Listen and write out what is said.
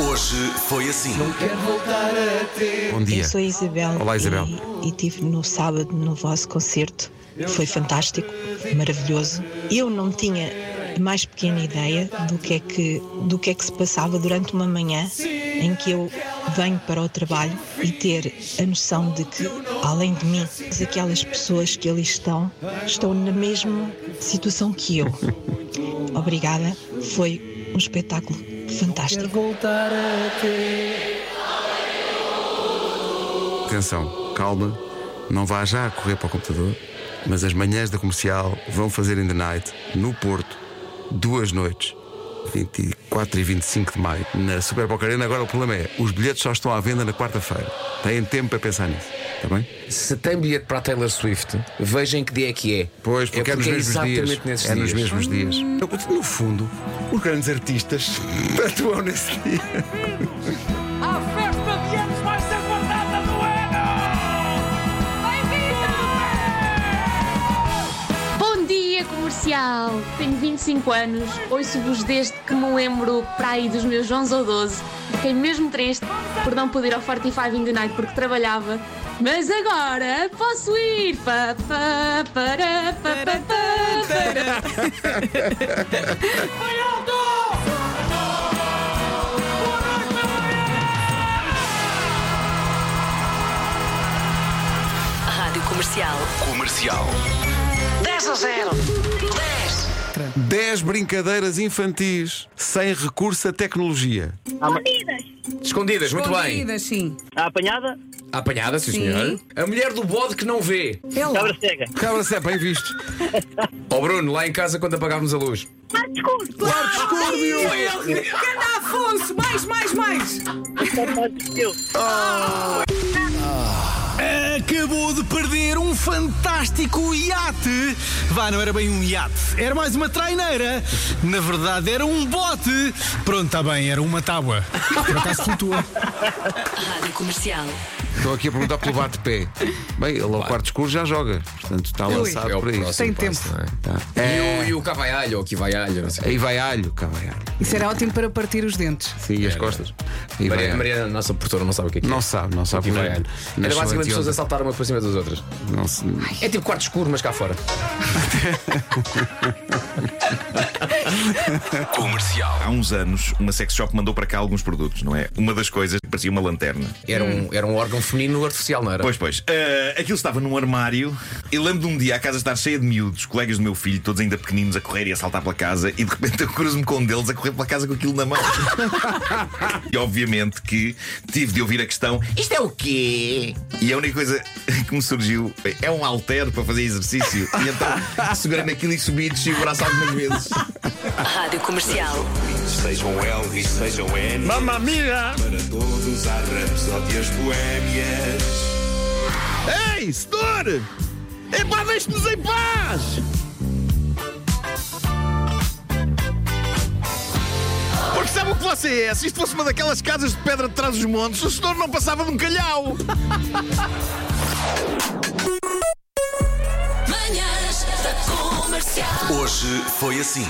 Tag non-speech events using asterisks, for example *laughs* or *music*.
Hoje foi assim. Bom dia. Eu sou a Isabel. Olá, Isabel. E, e tive no sábado no vosso concerto. Foi fantástico, maravilhoso. Eu não tinha a mais pequena ideia do que é que, do que, é que se passava durante uma manhã em que eu venho para o trabalho e ter a noção de que, além de mim, aquelas pessoas que ali estão estão na mesma situação que eu. *laughs* Obrigada. Foi um espetáculo fantástico. Atenção, calma. Não vá já a correr para o computador. Mas as manhãs da comercial vão fazer in the night no Porto, duas noites. 24 e 25 de maio, na Super Boca Arena. Agora o problema é: os bilhetes só estão à venda na quarta-feira. Têm tempo para pensar nisso, está bem? Se tem bilhete para a Taylor Swift, veja em que dia é que é. Pois, porque é, nos mesmos dias. é nos dias. mesmos dias. No fundo, os grandes artistas atuam nesse dia. A festa de anos vai ser guardada do Bom dia, comercial! Tenho 25 anos, ouço-vos desde que me lembro para aí dos meus 11 ou 12. Fiquei mesmo triste por não poder ir ao 45 in the Night porque trabalhava. Mas agora posso ir! Pa, pa, para, pa, pa, pa, para. Rádio Comercial. Comercial. 10 a 0. 10. 10 brincadeiras infantis sem recurso à tecnologia. Escondidas, muito bem. Escondidas, sim. A apanhada, Apanhada, sim, Sim. senhor. A mulher do bode que não vê. Lá. cabra cega. Cabra sempre bem visto. *laughs* Ó Bruno, lá em casa quando apagávamos a luz. Cana Afonso, mais, mais, mais. Acabou de perder um fantástico iate. Vá, não era bem um iate, era mais uma traineira. Na verdade, era um bote. Pronto, está bem, era uma tábua. Por acaso flutua. Rádio Comercial. Estou aqui a perguntar pelo bate-pé. Bem, ele ao quarto escuro já joga. Portanto, está lançado É o por aí. próximo Tem passo, tempo. não é? Tá. E, É, o, e o cavaialho, ou que vai alho, não sei. Aí vai alho, cá vai alho. Isso era ótimo para partir os dentes. Sim, e as costas. Aí vai Maria, alho. Maria, a nossa portora, não sabe o que é que é. Não sabe, não sabe. Que vai alho. Nasceu Era basicamente pessoas a anteontem. saltar uma por cima das outras. Não se- É tipo quarto escuro, mas cá fora. *laughs* Comercial. Há uns anos, uma sex shop mandou para cá alguns produtos, não é? Uma das coisas parecia uma lanterna. Era um, era um órgão feminino artificial, não era? Pois, pois. Ah, aquilo estava num armário. Eu lembro de um dia a casa estar cheia de miúdos, colegas do meu filho, todos ainda pequeninos, a correr e a saltar pela casa, e de repente eu cruzo-me com um deles a correr pela casa com aquilo na mão. *laughs* e obviamente que tive de ouvir a questão: isto é o quê? E a única coisa que me surgiu é um halter para fazer exercício. E então segurei naquilo e subi e desci o braço algumas vezes. Rádio Comercial. Sejam Elvis, sejam N. Mamma mia! Para todos há rapsódias boémias. Ei, senhor! Epá, deixe-nos em paz! Porque sabe o que você é? Se isto fosse uma daquelas casas de pedra de trás dos montes, o senhor não passava de um calhau! Manhãs da Comercial. Hoje foi assim.